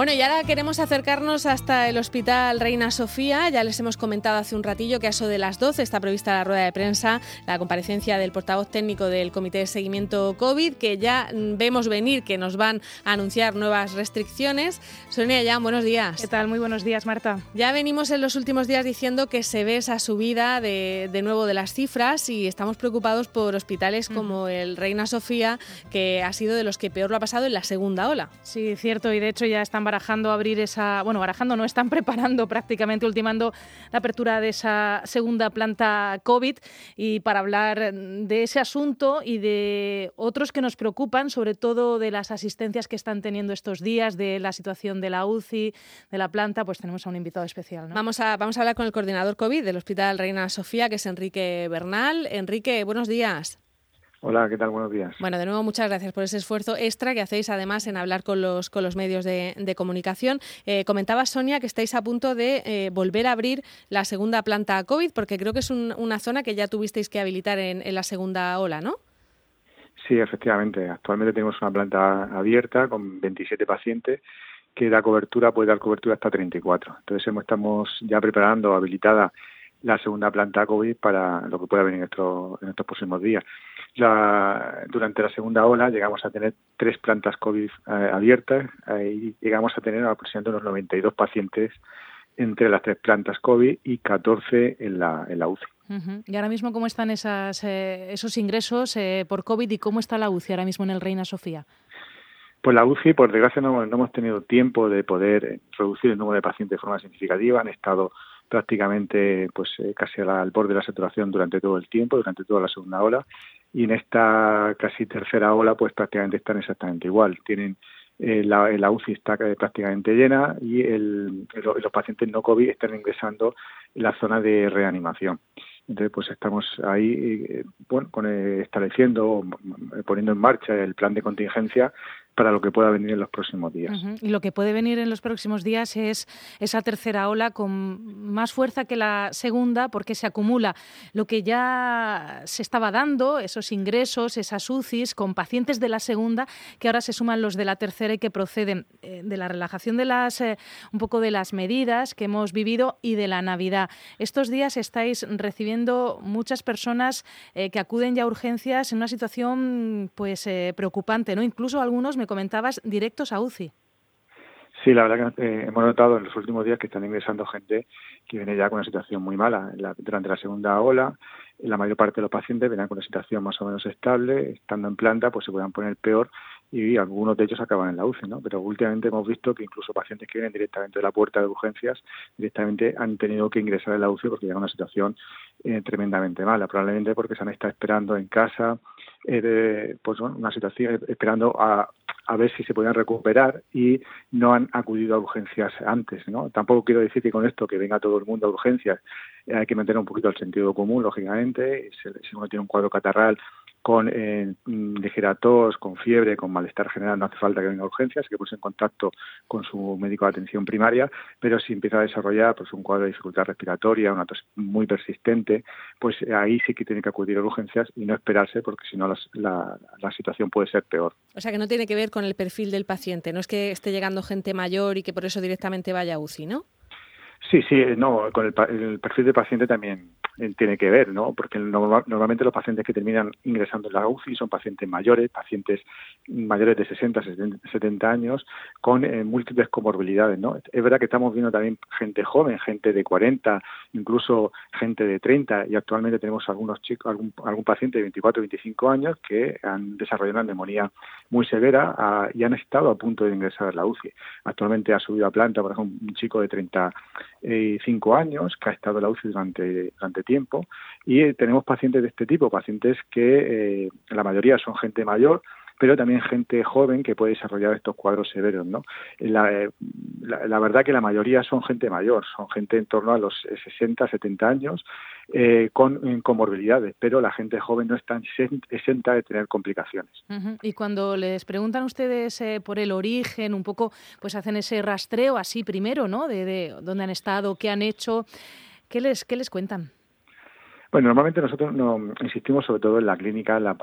Bueno, y ahora queremos acercarnos hasta el Hospital Reina Sofía. Ya les hemos comentado hace un ratillo que a eso de las 12 está prevista la rueda de prensa, la comparecencia del portavoz técnico del Comité de Seguimiento COVID, que ya vemos venir que nos van a anunciar nuevas restricciones. Sonia ya, buenos días. ¿Qué tal? Muy buenos días, Marta. Ya venimos en los últimos días diciendo que se ve esa subida de, de nuevo de las cifras y estamos preocupados por hospitales como el Reina Sofía, que ha sido de los que peor lo ha pasado en la segunda ola. Sí, cierto, y de hecho ya están barajando abrir esa, bueno, barajando no, están preparando prácticamente, ultimando la apertura de esa segunda planta COVID y para hablar de ese asunto y de otros que nos preocupan, sobre todo de las asistencias que están teniendo estos días, de la situación de la UCI, de la planta, pues tenemos a un invitado especial. Vamos, a, vamos a hablar con el coordinador COVID del Hospital Reina Sofía, que es Enrique Bernal. Enrique, buenos días. Hola, ¿qué tal? Buenos días. Bueno, de nuevo muchas gracias por ese esfuerzo extra que hacéis además en hablar con los, con los medios de, comunicación. Eh, comentaba Sonia que estáis a punto de eh, volver a abrir la segunda planta COVID porque creo que es una zona que ya tuvisteis que habilitar en, la segunda ola, ¿no? Sí, efectivamente. Actualmente tenemos una planta abierta con 27 pacientes que da cobertura, puede dar cobertura hasta 34. Entonces estamos ya preparando habilitada la segunda planta COVID para lo que pueda venir en estos, en estos próximos días. La, durante la segunda ola llegamos a tener tres plantas COVID eh, abiertas y llegamos a tener aproximadamente unos 92 pacientes entre las tres plantas COVID y 14 en la, en la UCI. ¿Y ahora mismo cómo están esas, eh, esos ingresos eh, por COVID y cómo está la UCI ahora mismo en el Reina Sofía? Pues la UCI, por desgracia, no, no hemos tenido tiempo de poder reducir el número de pacientes de forma significativa. Han estado prácticamente pues eh, casi al borde de la saturación durante todo el tiempo, durante toda la segunda ola, y en esta casi tercera ola pues prácticamente están exactamente igual. Tienen eh, la, UCI está prácticamente llena y el, los pacientes no COVID están ingresando en la zona de reanimación. Entonces, pues estamos ahí, eh, bueno, estableciendo, poniendo en marcha el plan de contingencia para lo que pueda venir en los próximos días. Y lo que puede venir en los próximos días es esa tercera ola con más fuerza que la segunda, porque se acumula lo que ya se estaba dando, esos ingresos, esas UCIs, con pacientes de la segunda, que ahora se suman los de la tercera y que proceden eh, de la relajación de las, eh, un poco de las medidas que hemos vivido y de la Navidad. Estos días estáis recibiendo muchas personas eh, que acuden ya a urgencias en una situación pues preocupante, ¿no? Incluso algunos me comentabas, directos a UCI. Sí, la verdad que eh, hemos notado en los últimos días que están ingresando gente que viene ya con una situación muy mala. durante la segunda ola, la mayor parte de los pacientes vienen con una situación más o menos estable, estando en planta, pues se puedan poner peor y algunos de ellos acaban en la UCI, ¿no? Pero últimamente hemos visto que incluso pacientes que vienen directamente de la puerta de urgencias directamente han tenido que ingresar en la UCI porque llegan una situación eh, tremendamente mala, probablemente porque se han estado esperando en casa, eh, pues bueno, una situación esperando a, a ver si se podían recuperar y no han acudido a urgencias antes, ¿no? Tampoco quiero decir que con esto que venga todo el mundo a urgencias eh, hay que mantener un poquito el sentido común, lógicamente, si uno tiene un cuadro catarral con eh, ligera tos, con fiebre, con malestar general, no hace falta que venga a urgencias, que puse en contacto con su médico de atención primaria, pero si empieza a desarrollar pues un cuadro de dificultad respiratoria, una tos muy persistente, pues ahí sí que tiene que acudir a urgencias y no esperarse porque si no la, la situación puede ser peor. O sea que no tiene que ver con el perfil del paciente, no es que esté llegando gente mayor y que por eso directamente vaya a UCI, ¿no? Sí, sí, no, con el, perfil del paciente también eh, tiene que ver, ¿no? Porque normalmente los pacientes que terminan ingresando en la UCI son pacientes mayores, pacientes mayores de 60, 70 años, con eh, múltiples comorbilidades, ¿no? Es verdad que estamos viendo también gente joven, gente de 40, incluso gente de 30, y actualmente tenemos algunos chicos, algún, algún paciente de 24, 25 años que han desarrollado una neumonía muy severa ah, y han estado a punto de ingresar a la UCI. Actualmente ha subido a planta, por ejemplo, un chico de 30 eh, cinco años, que ha estado en la UCI durante, durante tiempo, y eh, tenemos pacientes de este tipo, pacientes que eh, la mayoría son gente mayor, pero también gente joven que puede desarrollar estos cuadros severos, ¿no? La, eh, la, verdad que la mayoría son gente mayor, son gente en torno a los 60, 70 años, eh, con comorbilidades, pero la gente joven no está exenta de tener complicaciones. Y cuando les preguntan ustedes eh, por el origen, un poco, pues hacen ese rastreo así primero, ¿no? De, de dónde han estado, qué han hecho, ¿qué les, qué les cuentan? Bueno, normalmente nosotros no, insistimos sobre todo en la clínica, en la,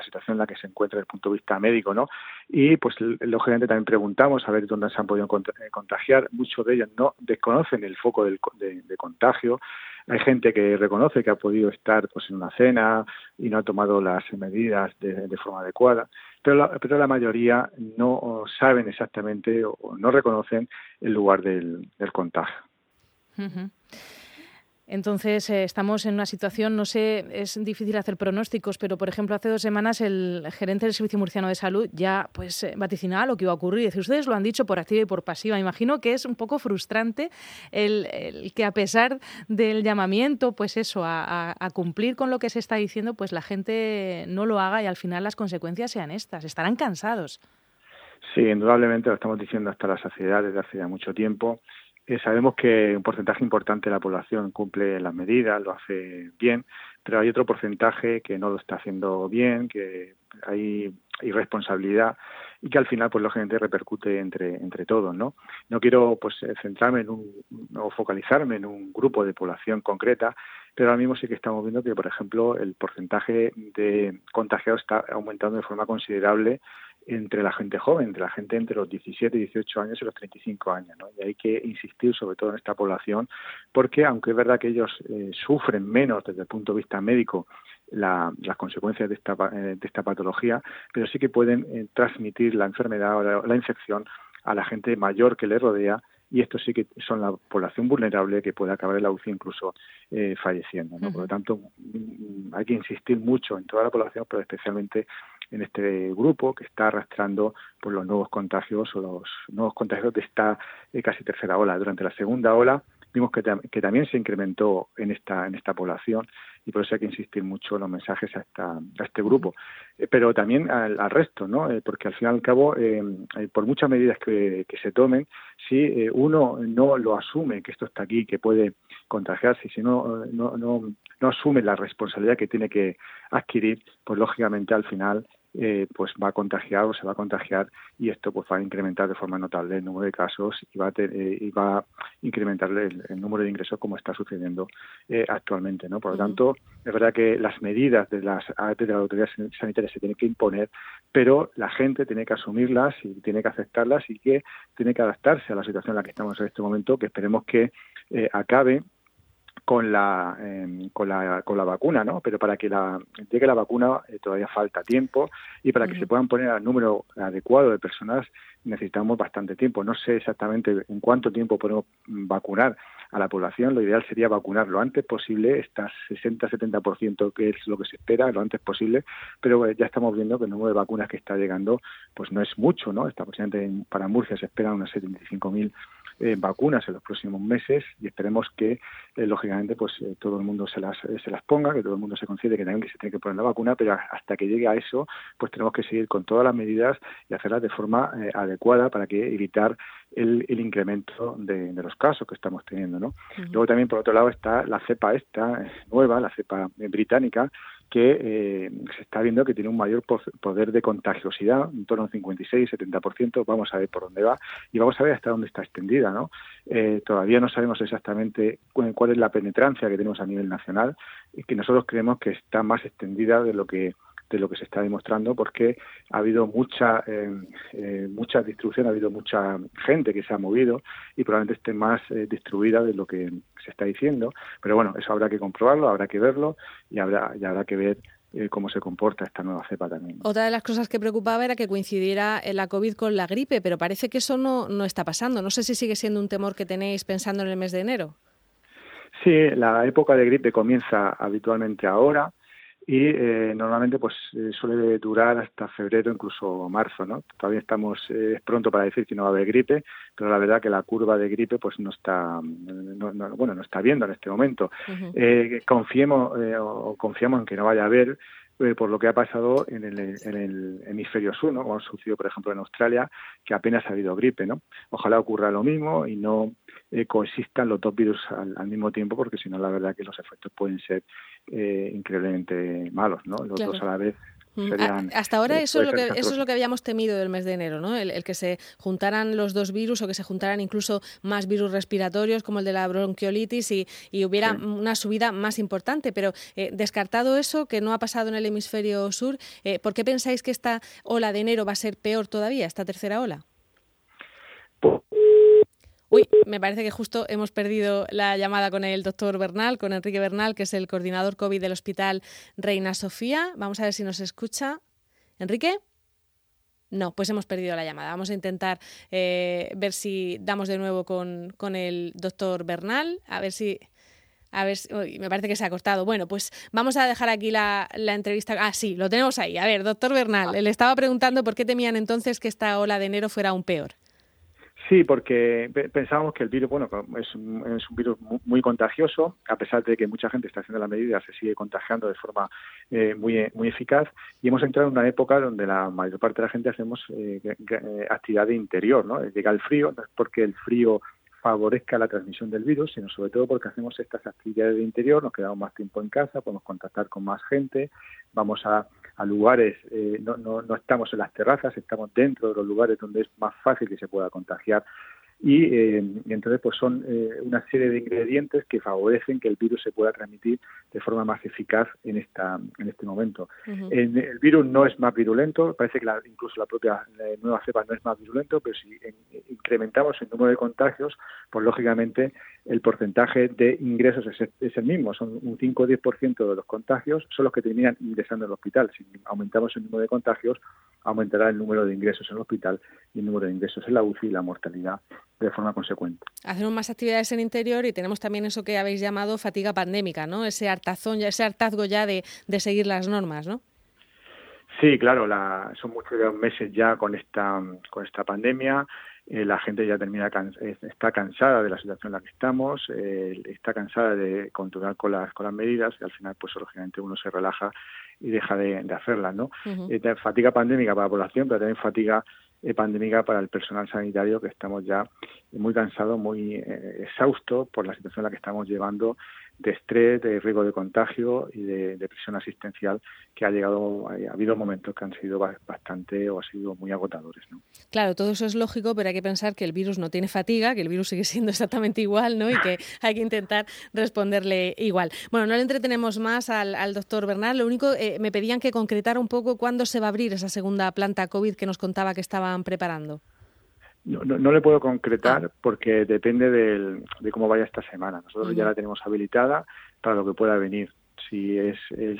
situación en la que se encuentra desde el punto de vista médico, ¿no? Y pues lógicamente también preguntamos a ver dónde se han podido eh, contagiar. Muchos de ellos no desconocen el foco del, de, contagio. Hay gente que reconoce que ha podido estar pues en una cena y no ha tomado las medidas de, forma adecuada, pero la, pero la mayoría no saben exactamente o no reconocen el lugar del, contagio. Entonces, eh, estamos en una situación, no sé, es difícil hacer pronósticos, pero por ejemplo, hace dos semanas el gerente del Servicio Murciano de Salud ya pues eh, vaticinaba lo que iba a ocurrir. Dice, ustedes lo han dicho por activa y por pasiva. Imagino que es un poco frustrante el, que a pesar del llamamiento, pues eso, a, cumplir con lo que se está diciendo, pues la gente no lo haga y al final las consecuencias sean estas. Estarán cansados. Sí, indudablemente lo estamos diciendo hasta la saciedad desde hace ya mucho tiempo sabemos que un porcentaje importante de la población cumple las medidas, lo hace bien, pero hay otro porcentaje que no lo está haciendo bien, que hay irresponsabilidad y que al final pues lógicamente repercute entre entre todos no no quiero pues centrarme en un o focalizarme en un grupo de población concreta pero ahora mismo sí que estamos viendo que por ejemplo el porcentaje de contagiados está aumentando de forma considerable entre la gente joven, entre la gente entre los 17 y 18 años y los 35 años. ¿no? Y hay que insistir sobre todo en esta población porque, aunque es verdad que ellos eh, sufren menos desde el punto de vista médico las consecuencias de esta, eh, de esta patología, pero sí que pueden eh, transmitir la enfermedad o la, infección a la gente mayor que les rodea y esto sí que son la población vulnerable que puede acabar en la UCI incluso falleciendo. ¿no? Por lo tanto, mm, hay que insistir mucho en toda la población, pero especialmente en este grupo que está arrastrando por los nuevos contagios o los nuevos contagios de esta eh, casi tercera ola. Durante la segunda ola vimos que, también se incrementó en esta en esta población y por eso hay que insistir mucho en los mensajes a, esta, a este grupo, eh, pero también al, resto, ¿no? Eh, porque al fin y al cabo, por muchas medidas que, que se tomen, si uno no lo asume que esto está aquí, que puede contagiarse, si no, no, no, no asume la responsabilidad que tiene que adquirir, pues lógicamente al final eh, pues va a contagiar o se va a contagiar y esto pues va a incrementar de forma notable el número de casos y va a, eh, y va a incrementar el, número de ingresos como está sucediendo eh, actualmente no por lo tanto es verdad que las medidas de las de la autoridad sanitaria se tienen que imponer pero la gente tiene que asumirlas y tiene que aceptarlas y que tiene que adaptarse a la situación en la que estamos en este momento que esperemos que acabe con la, em, con la con la vacuna, ¿no? Pero para que la, llegue la vacuna eh, todavía falta tiempo y para que se puedan poner al número adecuado de personas necesitamos bastante tiempo. No sé exactamente en cuánto tiempo podemos vacunar a la población. Lo ideal sería vacunar lo antes posible, estas 60-70% que es lo que se espera, lo antes posible, pero ya estamos viendo que el número de vacunas que está llegando pues no es mucho, ¿no? Está, para Murcia se esperan unas 75.000 eh, vacunas en los próximos meses y esperemos que eh, lógicamente pues eh, todo el mundo se las se las ponga que todo el mundo se considere que también que se tiene que poner la vacuna pero hasta que llegue a eso pues tenemos que seguir con todas las medidas y hacerlas de forma adecuada para que evitar el, el incremento de, los casos que estamos teniendo no luego también por otro lado está la cepa esta nueva la cepa británica que eh, se está viendo que tiene un mayor poder de contagiosidad, en torno a un 56-70%, vamos a ver por dónde va y vamos a ver hasta dónde está extendida. ¿no? Eh, todavía no sabemos exactamente cuál es la penetrancia que tenemos a nivel nacional y que nosotros creemos que está más extendida de lo que de lo que se está demostrando porque ha habido mucha eh, eh, mucha distribución, ha habido mucha gente que se ha movido y probablemente esté más eh, distribuida de lo que se está diciendo. Pero bueno, eso habrá que comprobarlo, habrá que verlo y habrá, y habrá que ver cómo se comporta esta nueva cepa también. Otra de las cosas que preocupaba era que coincidiera la COVID con la gripe, pero parece que eso no, no está pasando. No sé si sigue siendo un temor que tenéis pensando en el mes de enero. Sí, la época de gripe comienza habitualmente ahora y eh, normalmente pues eh, suele durar hasta febrero incluso marzo no todavía estamos eh, pronto para decir que no va a haber gripe pero la verdad que la curva de gripe pues no está bueno no está viendo en este momento. Confiemos o confiamos en que no vaya a haber por lo que ha pasado en el, en el hemisferio sur, ¿no? como ha sucedido, por ejemplo, en Australia, que apenas ha habido gripe. ¿no? Ojalá ocurra lo mismo y no eh, coexistan los dos virus al, mismo tiempo, porque si no, la verdad que los efectos pueden ser eh, increíblemente malos, ¿no? Los dos a la vez Serían, Hasta ahora eso, es lo que, eso es lo que habíamos temido del mes de enero, ¿no? El, que se juntaran los dos virus o que se juntaran incluso más virus respiratorios como el de la bronquiolitis y, y hubiera una subida más importante. Pero eh, descartado eso, que no ha pasado en el hemisferio sur, eh, ¿por qué pensáis que esta ola de enero va a ser peor todavía, esta tercera ola? Uy, me parece que justo hemos perdido la llamada con el doctor Bernal, con Enrique Bernal, que es el coordinador COVID del Hospital Reina Sofía. Vamos a ver si nos escucha. ¿Enrique? No, pues hemos perdido la llamada. Vamos a intentar eh, ver si damos de nuevo con, el doctor Bernal, a ver si... A ver, me parece que se ha cortado. Bueno, pues vamos a dejar aquí la, la, entrevista. Ah, sí, lo tenemos ahí. A ver, doctor Bernal, ah. le estaba preguntando por qué temían entonces que esta ola de enero fuera aún peor. Sí, porque pensábamos que el virus, bueno, es un, es un virus muy, contagioso, a pesar de que mucha gente está haciendo las medidas, se sigue contagiando de forma eh, muy, muy eficaz y hemos entrado en una época donde la mayor parte de la gente hacemos eh, eh, actividad de interior, ¿no? Llega el frío, no es porque el frío favorezca la transmisión del virus, sino sobre todo porque hacemos estas actividades de interior, nos quedamos más tiempo en casa, podemos contactar con más gente, vamos a, a lugares, eh, no, no, no estamos en las terrazas, estamos dentro de los lugares donde es más fácil que se pueda contagiar eh, y, entonces pues son eh, una serie de ingredientes que favorecen que el virus se pueda transmitir de forma más eficaz en esta en este momento. el virus no es más virulento, parece que incluso la propia nueva cepa no es más virulento, pero si incrementamos el número de contagios, pues lógicamente el porcentaje de ingresos es, el mismo, son un 5 o 10% de los contagios son los que terminan ingresando al hospital. Si aumentamos el número de contagios, aumentará el número de ingresos en el hospital y el número de ingresos en la UCI y la mortalidad de forma consecuente. Hacemos más actividades en interior y tenemos también eso que habéis llamado fatiga pandémica, ¿no? Ese hartazón, ese hartazgo ya de, seguir las normas, ¿no? Sí, claro, la, son muchos meses ya con esta, con esta pandemia. Eh, la gente ya termina eh, está cansada de la situación en la que estamos, eh, está cansada de controlar con las, con las medidas y al final, pues lógicamente uno se relaja y deja de, de hacerlas, ¿no? fatiga pandémica para la población, pero también fatiga pandémica para el personal sanitario que estamos ya muy cansados, muy eh, exhaustos por la situación en la que estamos llevando de estrés, de riesgo de contagio y de, presión asistencial que ha llegado, ha habido momentos que han sido bastante o ha sido muy agotadores. ¿no? Claro, todo eso es lógico, pero hay que pensar que el virus no tiene fatiga, que el virus sigue siendo exactamente igual ¿no? y que hay que intentar responderle igual. Bueno, no le entretenemos más al, doctor Bernal, lo único, eh, me pedían que concretara un poco cuándo se va a abrir esa segunda planta COVID que nos contaba que estaban preparando. No, no, le puedo concretar ah. porque depende del, de cómo vaya esta semana. Nosotros ya la tenemos habilitada para lo que pueda venir. Si es,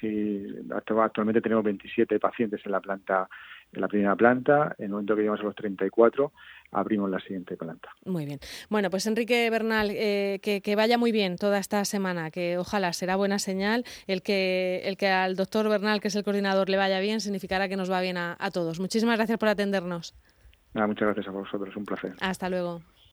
si actualmente tenemos 27 pacientes en la planta, en la primera planta. En el momento que lleguemos a los 34 abrimos la siguiente planta. Muy bien. Bueno, pues Enrique Bernal, eh, que, que, vaya muy bien toda esta semana, que ojalá será buena señal. El que, el que al doctor Bernal, que es el coordinador, le vaya bien, significará que nos va bien a, a todos. Muchísimas gracias por atendernos muchas gracias a vosotros, un placer. Hasta luego.